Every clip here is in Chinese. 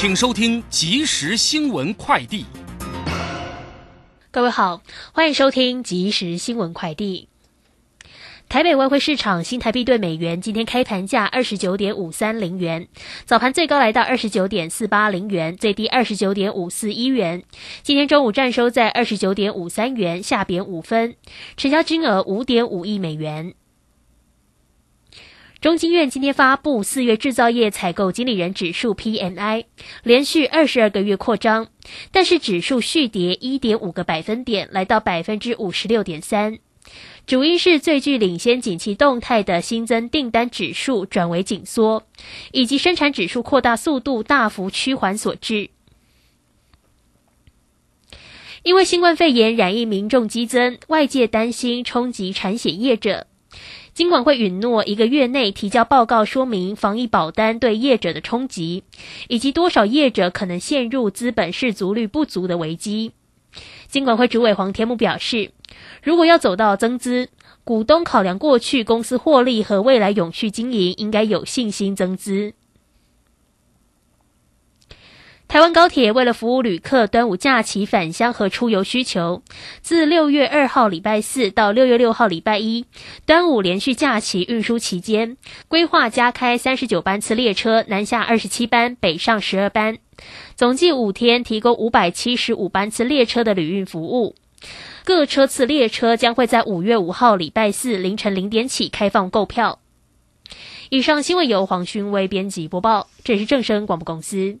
请收听即时新闻快递。各位好，欢迎收听即时新闻快递。台北外汇市场新台币对美元今天开盘价二十九点五三零元，早盘最高来到二十九点四八零元，最低二十九点五四一元。今天中午站收在二十九点五三元，下贬五分，成交金额五点五亿美元。中经院今天发布四月制造业采购经理人指数 PMI，连续二十二个月扩张，但是指数续跌一点五个百分点，来到百分之五十六点三。主因是最具领先景气动态的新增订单指数转为紧缩，以及生产指数扩大速度大幅趋缓所致。因为新冠肺炎染疫民众激增，外界担心冲击产险业者。金管会允诺一个月内提交报告，说明防疫保单对业者的冲击，以及多少业者可能陷入资本适足率不足的危机。金管会主委黄天木表示，如果要走到增资，股东考量过去公司获利和未来永续经营，应该有信心增资。台湾高铁为了服务旅客端午假期返乡和出游需求，自六月二号礼拜四到六月六号礼拜一，端午连续假期运输期间，规划加开三十九班次列车，南下二十七班，北上十二班，总计五天提供五百七十五班次列车的旅运服务。各车次列车将会在五月五号礼拜四凌晨零点起开放购票。以上新闻由黄勋威编辑播报，这是正声广播公司。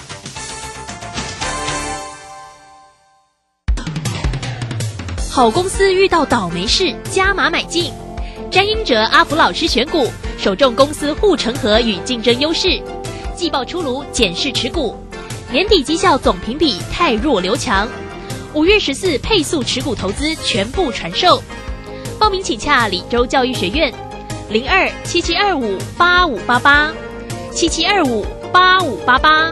好公司遇到倒霉事，加码买进。詹英哲、阿福老师选股，首重公司护城河与竞争优势。季报出炉，检视持股。年底绩效总评比太弱留强。五月十四配速持股投资全部传授。报名请洽李州教育学院，零二七七二五八五八八，七七二五八五八八。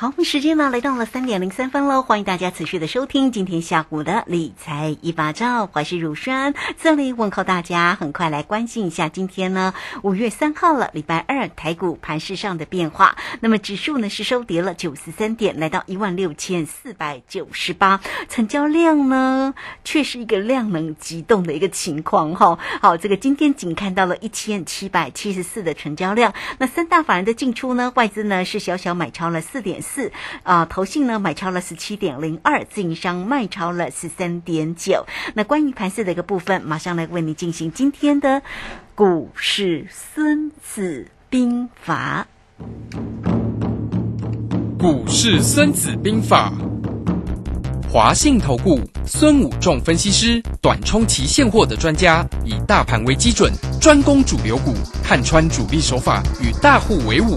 好，时间呢来到了三点零三分喽，欢迎大家持续的收听今天下午的理财一把照，我是乳酸，这里问候大家，很快来关心一下今天呢五月三号了，礼拜二台股盘市上的变化，那么指数呢是收跌了九十三点，来到一万六千四百九十八，成交量呢却是一个量能急动的一个情况哈，好，这个今天仅看到了一千七百七十四的成交量，那三大法人的进出呢，外资呢是小小买超了四点。四啊，投信呢买超了十七点零二，自营商卖超了十三点九。那关于盘市的一个部分，马上来为你进行今天的股市孙子兵法。股市孙子兵法，华信投顾孙武仲分析师，短冲期现货的专家，以大盘为基准，专攻主流股，看穿主力手法，与大户为伍。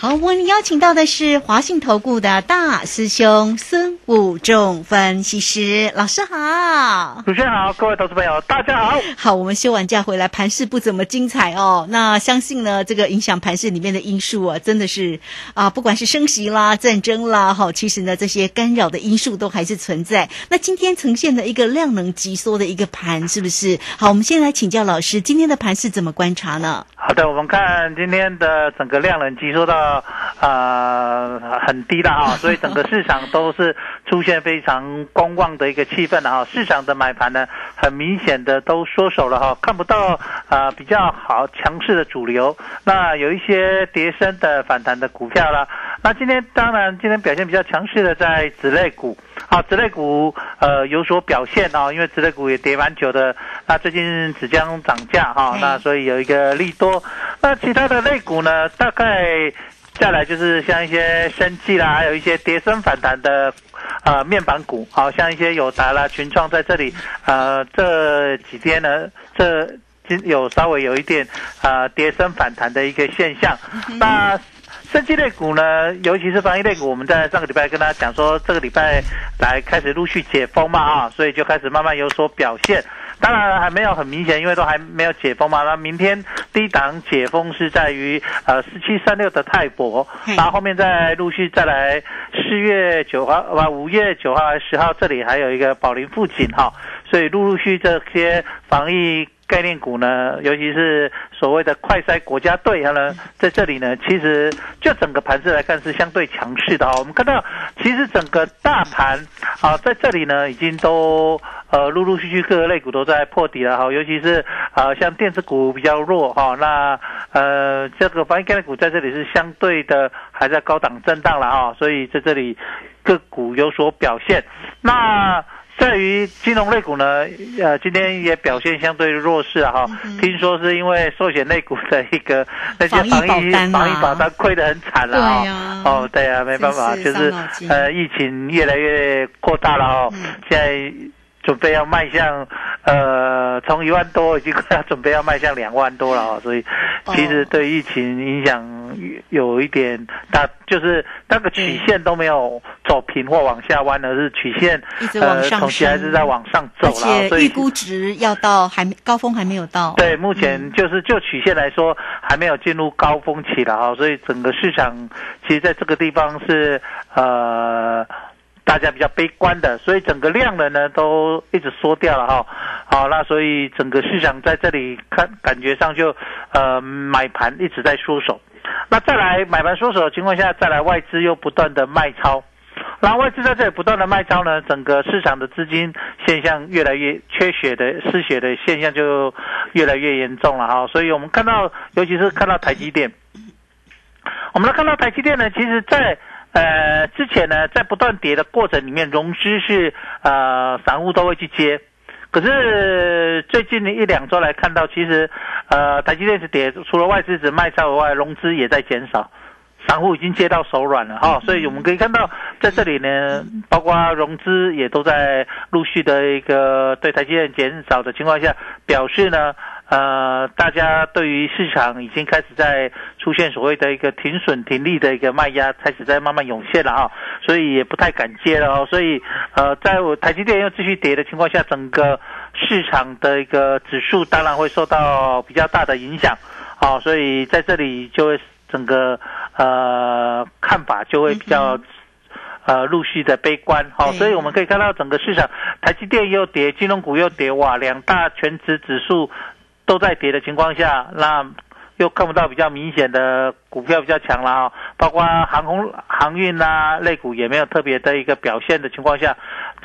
好，我们邀请到的是华信投顾的大师兄孙武仲分析师老师好，主持人好，各位投资朋友大家好。好，我们休完假回来，盘势不怎么精彩哦。那相信呢，这个影响盘势里面的因素啊，真的是啊，不管是升息啦、战争啦，哈，其实呢，这些干扰的因素都还是存在。那今天呈现的一个量能急缩的一个盘，是不是？好，我们先来请教老师，今天的盘势怎么观察呢？好的，我们看今天的整个量能急缩到呃很低了啊，所以整个市场都是出现非常观望的一个气氛了哈。市场的买盘呢，很明显的都缩手了哈，看不到啊比较好强势的主流。那有一些跌升的反弹的股票了。那今天当然今天表现比较强势的在子类股啊，子类股呃有所表现哦，因为子类股也跌蛮久的，那最近即将涨价哈，那所以有一个利多。那其他的类股呢？大概再来就是像一些生技啦，还有一些跌升反弹的呃面板股，好像一些友达啦、群创在这里呃这几天呢，这有稍微有一点呃跌升反弹的一个现象。那生技类股呢，尤其是防疫类股，我们在上个礼拜跟大家讲说，这个礼拜来开始陆续解封嘛啊，所以就开始慢慢有所表现。当然还没有很明显，因为都还没有解封嘛。那明天低档解封是在于呃四七三六的泰博，然后后面再陆续再来四月九号啊五月九号十号这里还有一个宝林富锦哈，所以陆陆续这些防疫。概念股呢，尤其是所谓的快筛国家队，它呢在这里呢，其实就整个盘势来看是相对强势的啊。我们看到，其实整个大盘啊，在这里呢，已经都呃陆陆续续各个类股都在破底了哈。尤其是啊，像电子股比较弱哈，那呃这个防疫概念股在这里是相对的还在高档震荡了哈，所以在这里个股有所表现。那在于金融类股呢，呃，今天也表现相对弱势啊，哈。听说是因为寿险类股的一个那些防疫防疫保单亏得很惨了啊。哦，对啊，没办法，就是呃，疫情越来越扩大了哦，现在。准备要迈向，呃，从一万多已经快要准备要迈向两万多了啊，所以其实对疫情影响有一点大，就是那个曲线都没有走平或往下弯，而是曲线呃，从期还是在往上走了，所以估值要到还没高峰还没有到。对，目前就是就曲线来说还没有进入高峰期了啊，所以整个市场其实在这个地方是呃。大家比较悲观的，所以整个量能呢都一直缩掉了哈。好，那所以整个市场在这里看感觉上就呃买盘一直在缩手。那再来买盘缩手的情况下，再来外资又不断的卖超，然后外资在这里不断的卖超呢，整个市场的资金现象越来越缺血的失血的现象就越来越严重了哈。所以我们看到，尤其是看到台积电，我们来看到台积电呢，其实在。呃，之前呢，在不断跌的过程里面，融资是呃，散户都会去接。可是最近的一两周来看到，其实呃，台积电是跌，除了外资只卖超以外，融资也在减少，散户已经接到手软了哈。所以我们可以看到，在这里呢，包括融资也都在陆续的一个对台积电减少的情况下，表示呢。呃，大家对于市场已经开始在出现所谓的一个停损停利的一个卖压，开始在慢慢涌现了啊，所以也不太敢接了哦。所以，呃，在我台积电又继续跌的情况下，整个市场的一个指数当然会受到比较大的影响，好，所以在这里就会整个呃看法就会比较呃陆续的悲观，好，所以我们可以看到整个市场，台积电又跌，金融股又跌，哇，两大全指指数。都在跌的情况下，那又看不到比较明显的股票比较强了啊，包括航空航运啊，类股也没有特别的一个表现的情况下，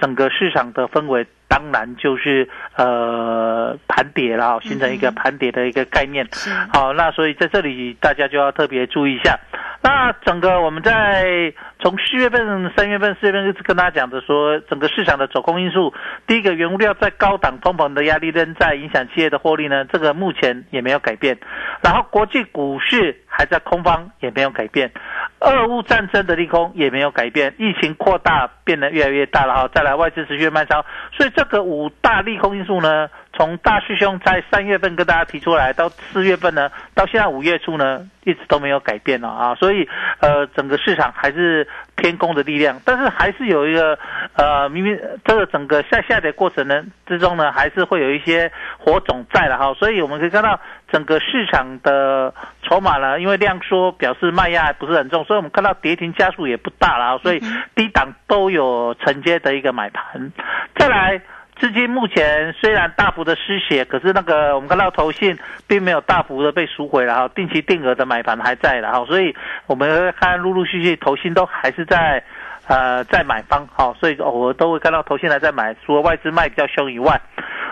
整个市场的氛围当然就是呃盘跌了，形成一个盘跌的一个概念。好，那所以在这里大家就要特别注意一下。那整个我们在。从四月份、三月份、四月份一直跟大家讲的说，整个市场的走空因素，第一个原物料在高档通膨的压力仍在影响企业的获利呢，这个目前也没有改变。然后国际股市还在空方，也没有改变。俄乌战争的利空也没有改变，疫情扩大变得越来越大了哈。再来外资持续卖超，所以这个五大利空因素呢，从大师兄在三月份跟大家提出来，到四月份呢，到现在五月初呢，一直都没有改变了啊。所以呃，整个市场还是。偏空的力量，但是还是有一个呃，明明这个整个下下跌过程呢之中呢，还是会有一些火种在了哈，所以我们可以看到整个市场的筹码呢，因为量缩表示卖压不是很重，所以我们看到跌停加速也不大了，所以低档都有承接的一个买盘。再来，资金目前虽然大幅的失血，可是那个我们看到投信并没有大幅的被赎回了哈，定期定额的买盘还在的哈，所以我们看陆陆续续投信都还是在呃在买方好，所以偶尔都会看到投信还在买，除了外资卖比较凶以外，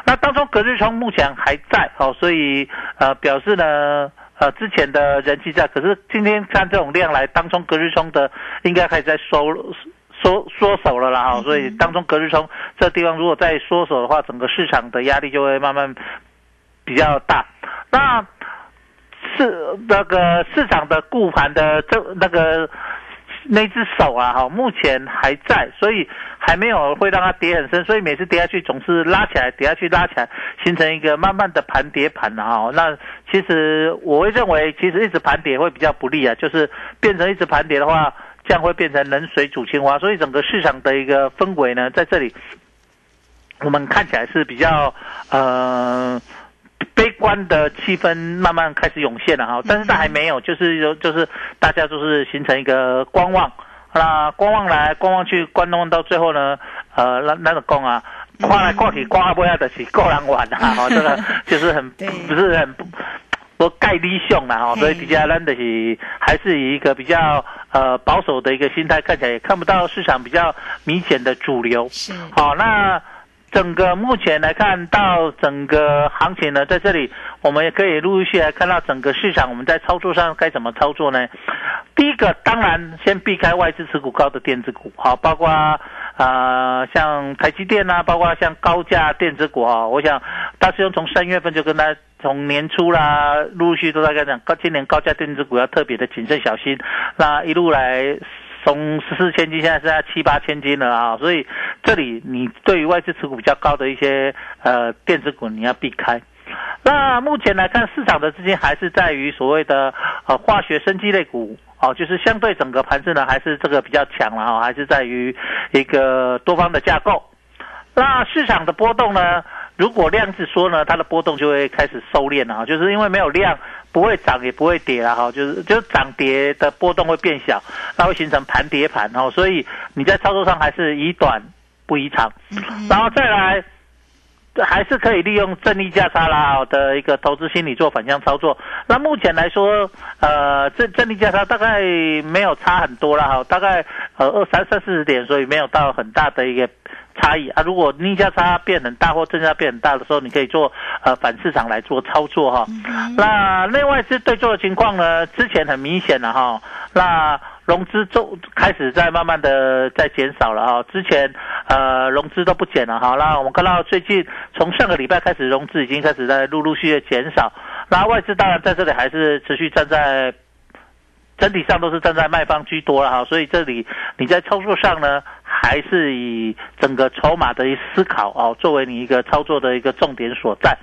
那当中隔日冲目前还在好，所以呃表示呢。呃，之前的人气在，可是今天看这种量来，当中隔日冲的应该还在收缩缩手了啦哈，所以当中隔日冲这地方如果再缩手的话，整个市场的压力就会慢慢比较大。那市那个市场的固盘的这那个。那只手啊，哈，目前还在，所以还没有会让它跌很深，所以每次跌下去总是拉起来，跌下去拉起来，形成一个慢慢的盘跌盘的哈。那其实我会认为，其实一直盘跌会比较不利啊，就是变成一直盘跌的话，这样会变成冷水煮青蛙，所以整个市场的一个氛围呢，在这里我们看起来是比较呃。悲观的气氛慢慢开始涌现了哈，但是它还没有，就是有，就是大家就是形成一个观望，那观望来观望去，观望到最后呢，呃，那那个讲啊，看来看去，看不下的是个人玩啊，哈，这个就是很不是很不概率性啦哈，所以底下咱的是还是以一个比较呃保守的一个心态，看起来也看不到市场比较明显的主流，是好那。整个目前来看到整个行情呢，在这里我们也可以陆陆续来看到整个市场，我们在操作上该怎么操作呢？第一个当然先避开外资持股高的电子股，好，包括啊像台积电啊，包括像高价电子股啊，我想大师兄从三月份就跟他从年初啦，陆续都在跟讲，高今年高价电子股要特别的谨慎小心，那一路来。从十四千斤现在是在七八千斤了啊，所以这里你对于外资持股比较高的一些呃电子股你要避开。那目前来看，市场的资金还是在于所谓的呃化学生机类股哦，就是相对整个盘子呢还是这个比较强了哈，还是在于一个多方的架构。那市场的波动呢？如果量是说呢，它的波动就会开始收敛了哈，就是因为没有量，不会涨也不会跌了哈，就是就是涨跌的波动会变小，那会形成盘跌盘哈，所以你在操作上还是以短不宜长，然后再来还是可以利用正逆价差啦的一个投资心理做反向操作。那目前来说，呃，正正逆价差大概没有差很多了哈，大概呃二三三四十点，所以没有到很大的一个。差异啊，如果逆价差变很大或正价变很大的时候，你可以做呃反市场来做操作哈。那另外是对做的情况呢，之前很明显了哈。那融资就开始在慢慢的在减少了哈。之前呃融资都不减了哈。那我们看到最近从上个礼拜开始，融资已经开始在陆陆续续减少。那外资当然在这里还是持续站在。整体上都是站在卖方居多了哈，所以这里你在操作上呢，还是以整个筹码的思考哦，作为你一个操作的一个重点所在。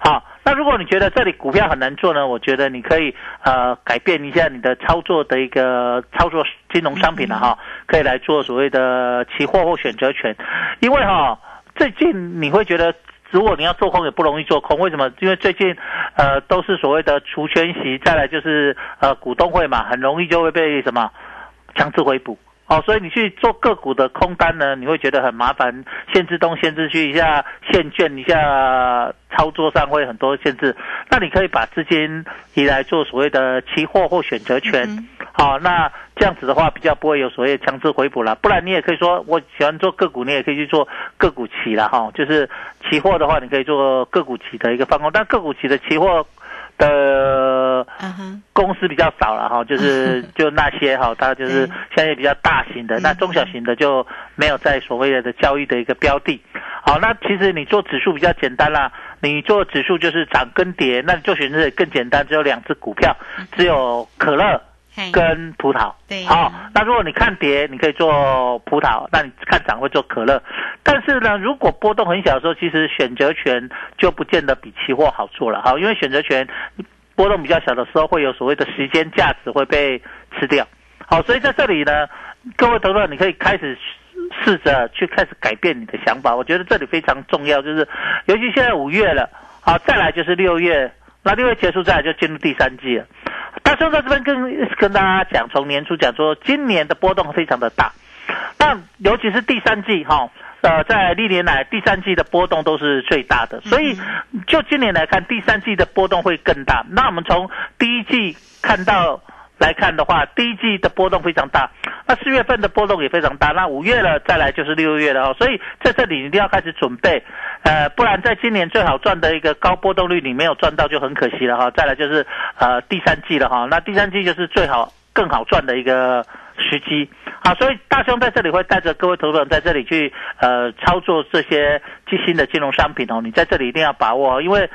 好，那如果你觉得这里股票很难做呢，我觉得你可以呃改变一下你的操作的一个操作金融商品了哈，可以来做所谓的期货或选择权，因为哈最近你会觉得。如果你要做空也不容易做空，为什么？因为最近，呃，都是所谓的除权息，再来就是呃股东会嘛，很容易就会被什么强制回补。哦，所以你去做个股的空单呢，你会觉得很麻烦，限制东限制西一下，限券一下，操作上会很多限制。那你可以把资金移来做所谓的期货或选择权，好，那这样子的话比较不会有所谓强制回补了。不然你也可以说，我喜欢做个股，你也可以去做个股期了哈。就是期货的话，你可以做个股期的一个放空，但个股期的期货。的公司比较少了哈，就是就那些哈，它就是相对比较大型的，那中小型的就没有在所谓的交易的一个标的。好，那其实你做指数比较简单啦，你做指数就是涨跟跌，那你做选择更简单，只有两只股票，只有可乐。跟葡萄，对，好，那如果你看跌，你可以做葡萄；那你看涨会做可乐。但是呢，如果波动很小的时候，其实选择权就不见得比期货好做了，哈，因为选择权波动比较小的时候，会有所谓的时间价值会被吃掉。好，所以在这里呢，各位投资者，你可以开始试着去开始改变你的想法。我觉得这里非常重要，就是尤其现在五月了，好，再来就是六月，那六月结束再来就进入第三季了。大兄在这边跟跟大家讲，从年初讲说，今年的波动非常的大，但尤其是第三季哈，呃，在历年来第三季的波动都是最大的，所以就今年来看，第三季的波动会更大。那我们从第一季看到来看的话，第一季的波动非常大，那四月份的波动也非常大，那五月了再来就是六月了哦，所以在这里一定要开始准备，呃，不然在今年最好赚的一个高波动率你没有赚到就很可惜了哈。再来就是呃第三季了哈，那第三季就是最好更好赚的一个时机。好，所以大兄在这里会带着各位投资人在这里去呃操作这些基新的金融商品哦，你在这里一定要把握，因为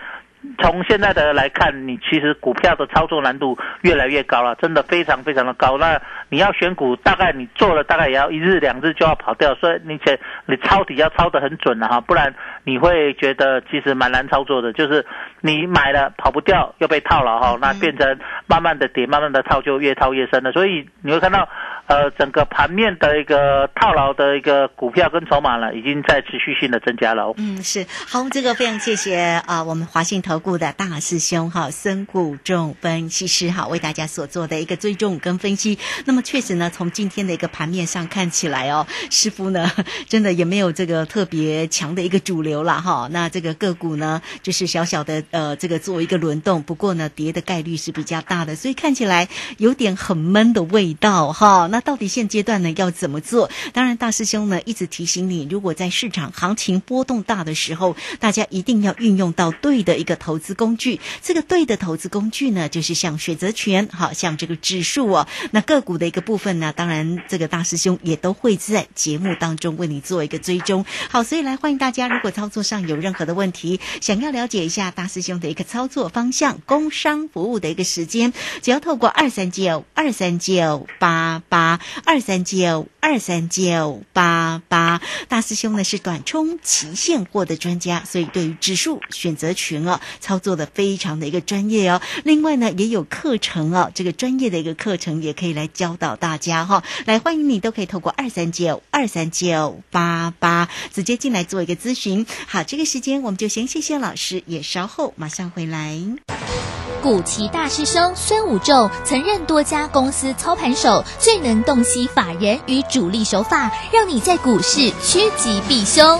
从现在的来看，你其实股票的操作难度越来越高了，真的非常非常的高。那你要选股，大概你做了大概也要一日两日就要跑掉，所以你且你抄底要抄得很准了哈，不然你会觉得其实蛮难操作的，就是你买了跑不掉又被套了哈，那变成慢慢的跌，慢慢的套就越套越深了，所以你会看到。呃，整个盘面的一个套牢的一个股票跟筹码呢，已经在持续性的增加了。嗯，是好，这个非常谢谢啊，我们华信投顾的大师兄哈，孙谷仲分析师哈，为大家所做的一个追踪跟分析。那么确实呢，从今天的一个盘面上看起来哦，师傅呢，真的也没有这个特别强的一个主流了哈。那这个个股呢，就是小小的呃，这个做一个轮动，不过呢，跌的概率是比较大的，所以看起来有点很闷的味道哈。那到底现阶段呢要怎么做？当然，大师兄呢一直提醒你，如果在市场行情波动大的时候，大家一定要运用到对的一个投资工具。这个对的投资工具呢，就是像选择权，好像这个指数哦。那个股的一个部分呢，当然这个大师兄也都会在节目当中为你做一个追踪。好，所以来欢迎大家，如果操作上有任何的问题，想要了解一下大师兄的一个操作方向、工商服务的一个时间，只要透过二三九二三九八八。二三九二三九八八，大师兄呢是短冲期现货的专家，所以对于指数选择权哦，操作的非常的一个专业哦。另外呢，也有课程哦，这个专业的一个课程也可以来教导大家哈。来，欢迎你都可以透过二三九二三九八八直接进来做一个咨询。好，这个时间我们就先谢谢老师，也稍后马上回来。古奇大师兄孙武仲曾任多家公司操盘手，最能洞悉法人与主力手法，让你在股市趋吉避凶。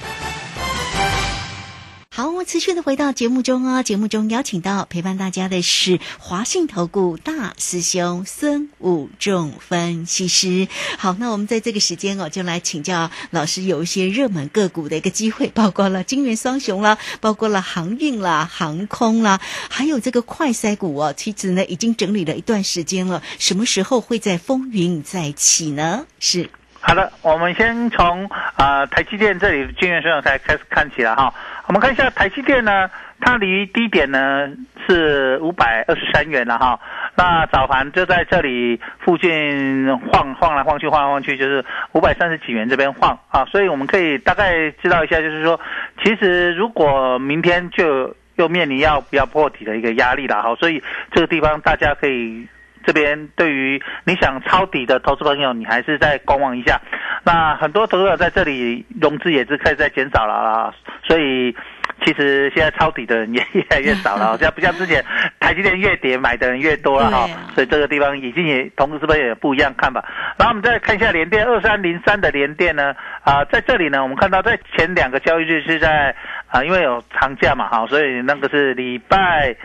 好，我们持续的回到节目中哦。节目中邀请到陪伴大家的是华信投顾大师兄孙武仲分析师。好，那我们在这个时间哦，就来请教老师，有一些热门个股的一个机会，包括了金元双雄啦，包括了航运啦、航空啦，还有这个快筛股哦。其实呢，已经整理了一段时间了，什么时候会在风云再起呢？是。好的，我们先从啊台积电这里金元双雄才开始看起来哈。我们看一下台积电呢，它离低点呢是五百二十三元了哈。那早盘就在这里附近晃晃来晃去，晃来晃去，就是五百三十几元这边晃啊。所以我们可以大概知道一下，就是说，其实如果明天就又面临要不要破底的一个压力了哈。所以这个地方大家可以这边对于你想抄底的投资朋友，你还是再观望一下。那很多投资者在这里融资也是开始在减少了啊，所以其实现在抄底的人也越来越少了，像不像之前台积电越跌买的人越多了哈，所以这个地方已经也同时是不是也不一样看法？然后我们再看一下联电二三零三的联电呢，啊，在这里呢，我们看到在前两个交易日是在啊，因为有长假嘛哈，所以那个是礼拜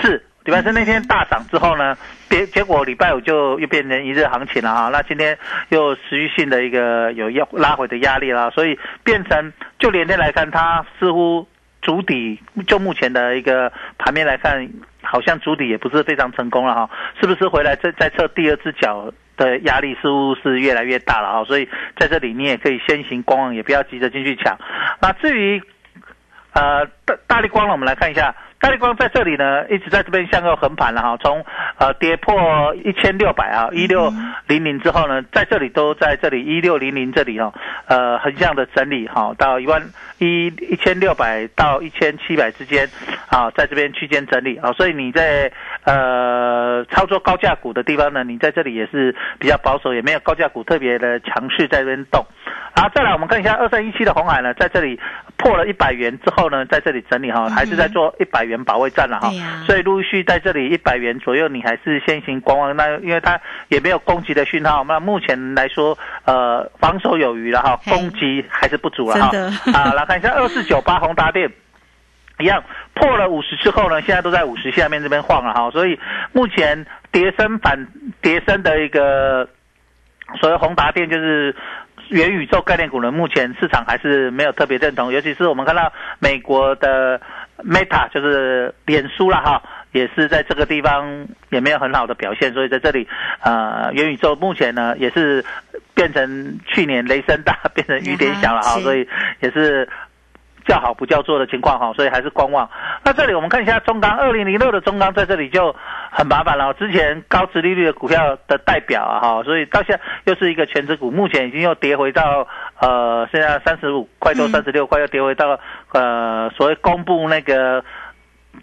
四。礼拜三那天大涨之后呢，结结果礼拜五就又变成一日行情了啊！那今天又持续性的一个有要拉回的压力了，所以变成就连天来看，它似乎主底就目前的一个盘面来看，好像主底也不是非常成功了哈！是不是回来再再测第二只脚的压力似乎是越来越大了哈？所以在这里你也可以先行观望，也不要急着进去抢。那至于呃大大力光呢，我们来看一下。大力光在这里呢，一直在这边向右横盘了哈，从呃跌破一千六百啊一六零零之后呢，在这里都在这里一六零零这里哈，呃横向的整理哈，到一万一一千六百到一千七百之间啊，在这边区间整理啊，所以你在呃操作高价股的地方呢，你在这里也是比较保守，也没有高价股特别的强势在这边动。好，再来我们看一下二三一七的红海呢，在这里破了一百元之后呢，在这里整理哈，还是在做一百元保卫战了哈，所以陆续在这里一百元左右，你还是先行观望。那因为它也没有攻击的讯号，那目前来说，呃，防守有余了哈，攻击还是不足了哈。啊，来看一下二四九八宏达电。一样破了五十之后呢，现在都在五十下面这边晃了哈，所以目前叠升反叠升的一个所谓宏达电就是元宇宙概念股呢，目前市场还是没有特别认同，尤其是我们看到美国的 Meta 就是脸书了哈，也是在这个地方也没有很好的表现，所以在这里呃元宇宙目前呢也是变成去年雷声大 变成雨点小了哈，所以也是。叫好不叫座的情况哈，所以还是观望。那这里我们看一下中钢二零零六的中钢在这里就很麻烦了。之前高值利率的股票的代表啊哈，所以到现在又是一个全值股，目前已经又跌回到呃现在三十五块多三十六块，又跌回到呃所谓公布那个。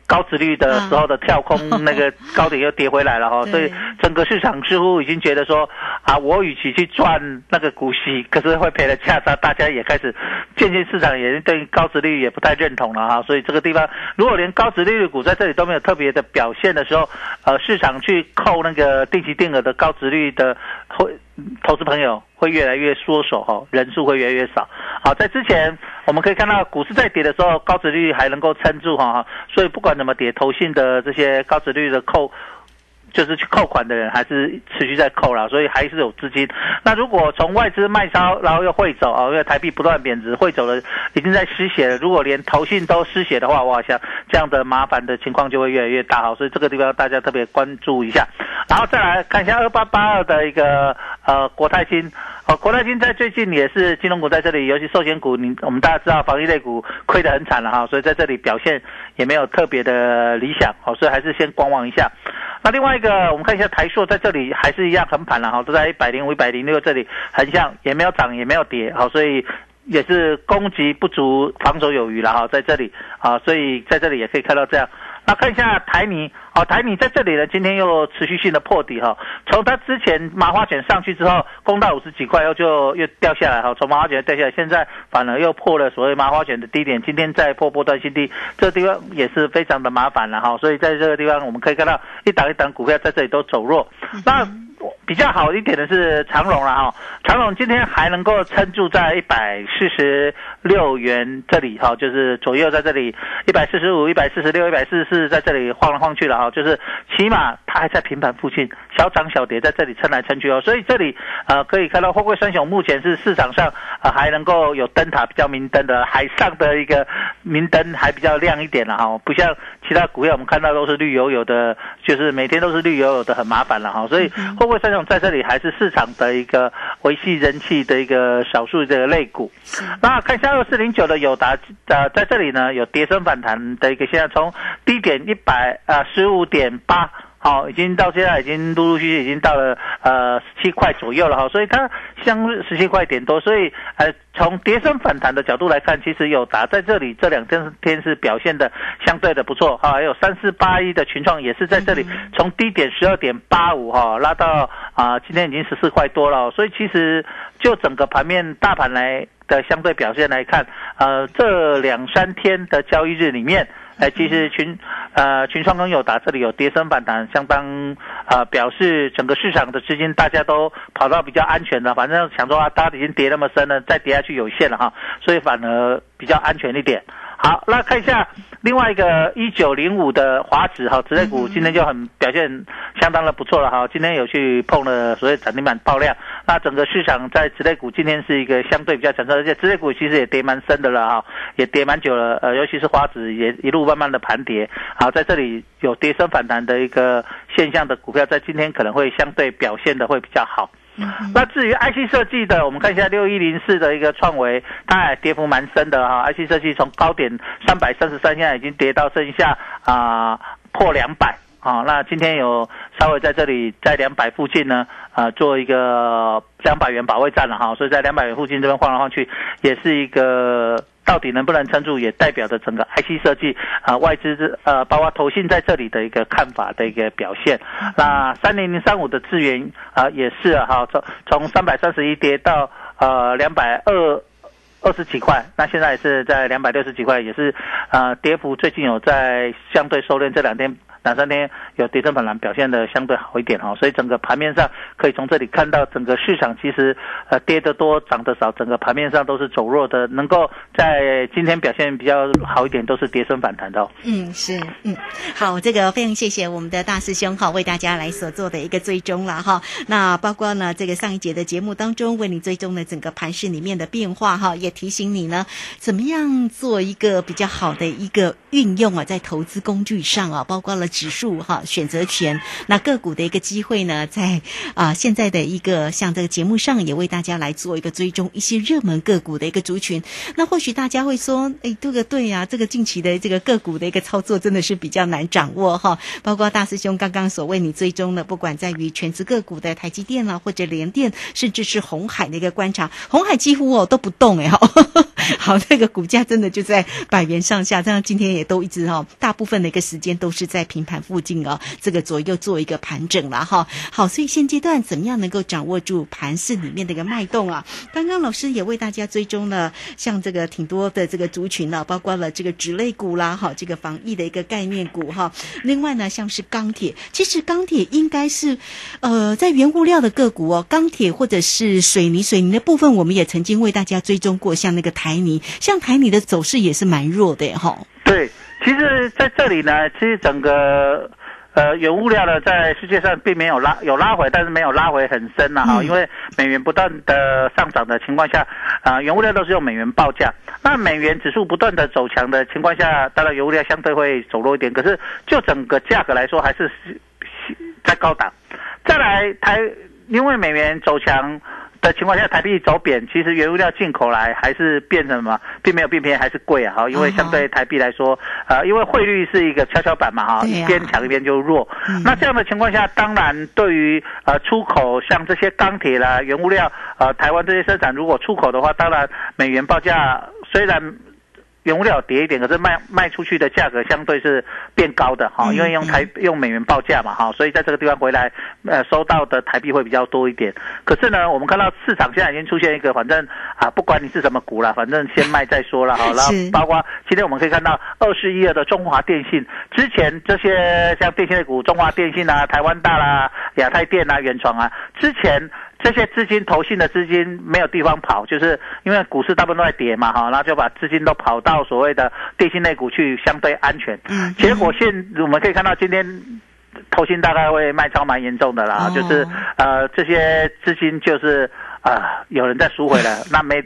高值率的时候的跳空那个高点又跌回来了哈，所以整个市场似乎已经觉得说啊，我与其去赚那个股息，可是会赔了价差，大家也开始渐渐市场也对高值率也不太认同了哈，所以这个地方如果连高值率的股在这里都没有特别的表现的时候，呃，市场去扣那个定期定额的高值率的会。投资朋友会越来越缩手哈，人数会越来越少。好，在之前我们可以看到股市在跌的时候，高值率还能够撑住哈，所以不管怎么跌，投信的这些高值率的扣。就是去扣款的人还是持续在扣了，所以还是有资金。那如果从外资卖超，然后又汇走啊，因为台币不断贬值，汇走了已经在失血了。如果连投信都失血的话，哇，像这样的麻烦的情况就会越来越大哈。所以这个地方大家特别关注一下。然后再来看一下二八八二的一个呃国泰金，哦，国泰金在最近也是金融股在这里，尤其寿险股，你我们大家知道防疫类股亏得很惨了哈，所以在这里表现也没有特别的理想，好，所以还是先观望一下。那另外一这个，我们看一下台硕在这里还是一样横盘了哈，都在一百零五、一百零六这里横向，也没有涨也没有跌，好，所以也是攻击不足，防守有余了哈，在这里啊，所以在这里也可以看到这样。那看一下台泥，哦，台泥在这里呢，今天又持续性的破底哈。从它之前麻花卷上去之后，攻到五十几块，又就又掉下来哈。从麻花卷掉下来，现在反而又破了所谓麻花卷的低点，今天再破波段新低，这个地方也是非常的麻烦了哈。所以在这个地方，我们可以看到一档一档股票在这里都走弱。那比较好一点的是长隆了哈，长隆今天还能够撑住在一百四十六元这里哈，就是左右在这里一百四十五、一百四十六、一百四十四在这里晃来晃去了哈，就是起码它还在平盘附近，小涨小跌在这里撑来撑去哦，所以这里呃可以看到货柜三雄目前是市场上呃还能够有灯塔比较明灯的海上的一个明灯还比较亮一点了哈，不像其他股票我们看到都是绿油油的，就是每天都是绿油油的很麻烦了哈，所以会不会三雄在这里还是市场的一个维系人气的一个少数这个类股。那看一下二四零九的友达，呃，在这里呢有跌升反弹的一个现在从低点一百啊十五点八。好，已经到现在已经陆陆续续已经到了呃十七块左右了哈，所以它相十七块点多，所以呃从跌升反弹的角度来看，其实有达在这里这两天天是表现的相对的不错哈，还有三四八一的群创也是在这里从低点十二点八五哈拉到啊今天已经十四块多了，所以其实就整个盘面大盘来的相对表现来看，呃这两三天的交易日里面。哎，其实群，呃，群创跟友达这里有跌升反弹，相当，呃，表示整个市场的资金大家都跑到比较安全的，反正想说啊，大家已经跌那么深了，再跌下去有限了哈，所以反而比较安全一点。好，那看一下另外一个一九零五的华指哈，指类股今天就很表现相当的不错了哈，今天有去碰了所谓涨停板爆量，那整个市场在指类股今天是一个相对比较强势，而且指类股其实也跌蛮深的了哈，也跌蛮久了，呃，尤其是华指也一路慢慢的盘跌，好，在这里有跌升反弹的一个现象的股票，在今天可能会相对表现的会比较好。那至于 IC 设计的，我们看一下六一零四的一个创维，它也跌幅蛮深的哈。IC 设计从高点三百三十三，现在已经跌到剩下啊破两百啊，那今天有稍微在这里在两百附近呢，呃，做一个两百元保卫战了哈，所以在两百元附近这边晃来晃去，也是一个到底能不能撑住，也代表着整个 IC 设计啊、外资呃，包括投信在这里的一个看法的一个表现。那三零零三五的资源啊、也是啊，从从三百三十一跌到呃两百二。二十几块，那现在也是在两百六十几块，也是，啊，跌幅最近有在相对收敛，这两天两三天有跌升反弹，表现的相对好一点哈，所以整个盘面上可以从这里看到，整个市场其实呃跌得多涨得少，整个盘面上都是走弱的，能够在今天表现比较好一点，都是跌升反弹的、哦。嗯，是，嗯，好，这个非常谢谢我们的大师兄哈，为大家来所做的一个追踪了哈。那包括呢，这个上一节的节目当中，为你追踪的整个盘市里面的变化哈，也提醒你呢，怎么样做一个比较好的一个运用啊，在投资工具上啊，包括了指数哈、选择权，那个股的一个机会呢，在啊、现在的一个像这个节目上，也为大家来做一个追踪一些热门个股的一个族群。那或许大家会说，哎，这个对呀、这个近期的这个个股的一个操作真的是比较难掌握哈。包括大师兄刚刚所为你追踪的，不管在于全职个股的台积电啦，或者联电，甚至是红海的一个观察，红海几乎哦都不动哎哈。好，这个股价真的就在百元上下，这样今天也都一直哈、大部分的一个时间都是在平盘附近哦，这个左右做一个盘整了哈。好，所以现阶段怎么样能够掌握住盘市里面的一个脉动啊？刚刚老师也为大家追踪了，像这个挺多的这个族群呢、包括了这个纸类股啦，哈，这个防疫的一个概念股哈。另外呢，像是钢铁，其实钢铁应该是呃在原物料的个股哦，钢铁或者是水泥，水泥的部分我们也曾经为大家追踪过，像那个台泥，像台泥的走势也是蛮弱的哈。对，其实在这里呢，其实整个呃原物料呢，在世界上并没有拉有拉回，但是没有拉回很深了哈、嗯因为美元不断的上涨的情况下，啊、原物料都是用美元报价。那美元指数不断的走强的情况下，当然原物料相对会走弱一点，可是就整个价格来说，还是在高档。再来台，因为美元走强。的情况下，台币走贬，其实原物料进口来还是变成什么，并没有变便宜，还是贵啊！哈，因为相对台币来说，呃，因为汇率是一个跷跷板嘛，哈，一边强一边就弱。嗯那这样的情况下，当然对于呃出口，像这些钢铁啦、原物料，呃，台湾这些生产如果出口的话，当然美元报价虽然。原物料跌一点，可是卖卖出去的价格相对是变高的哈，嗯因为用台用美元报价嘛哈，所以在这个地方回来，呃，收到的台币会比较多一点。可是呢，我们看到市场现在已经出现一个，反正啊，不管你是什么股了，反正先卖再说了哈。然后包括今天我们可以看到二十一二的中华电信，之前这些像电信类股，中华电信啊、台湾大啦、亚太电啊、远传啊，之前。这些资金投信的资金没有地方跑，就是因为股市大部分都在跌嘛，哈，然后就把资金都跑到所谓的电信类股去，相对安全。嗯结果现我们可以看到今天。投信大概会卖超蛮严重的啦，哦就是呃这些资金就是啊、有人在赎回了，那没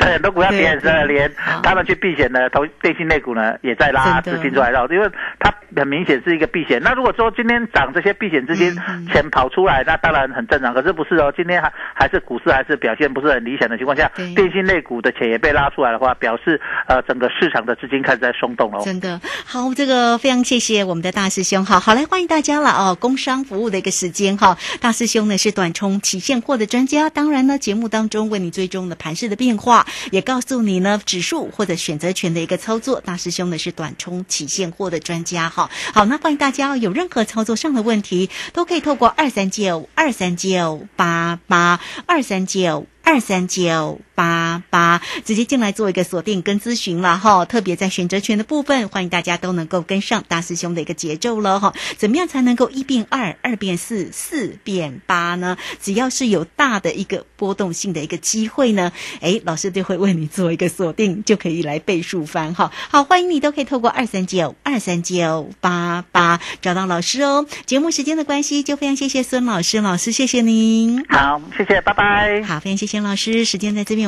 很多股票跌很深了，对连好他们去避险的投电信类股呢也在拉资金出来绕，因为它很明显是一个避险。那如果说今天涨这些避险资金钱跑出来，那当然很正常。可是不是哦，今天还还是股市还是表现不是很理想的情况下，电信类股的钱也被拉出来的话，表示呃整个市场的资金开始在松动了。哦。真的。好，这个非常谢谢我们的大师兄哈，好来欢迎大家了哦，工商服务的一个时间哈，大师兄呢是短冲期现货的专家，当然呢节目当中为你追踪的盘势的变化，也告诉你呢指数或者选择权的一个操作，大师兄呢是短冲起现货的专家哈，好，那欢迎大家有任何操作上的问题，都可以透过二三九二三九八八二三九。二三九八八，直接进来做一个锁定跟咨询了哈。特别在选择权的部分，欢迎大家都能够跟上大师兄的一个节奏了哈。怎么样才能够一变二，二变四，四变八呢？只要是有大的一个波动性的一个机会呢，诶，老师就会为你做一个锁定，就可以来倍数翻哈。好，欢迎你都可以透过二三九二三九八八找到老师哦。节目时间的关系，就非常谢谢孙老师，老师谢谢您。好，谢谢，拜拜。好，非常谢谢老师，时间在这边，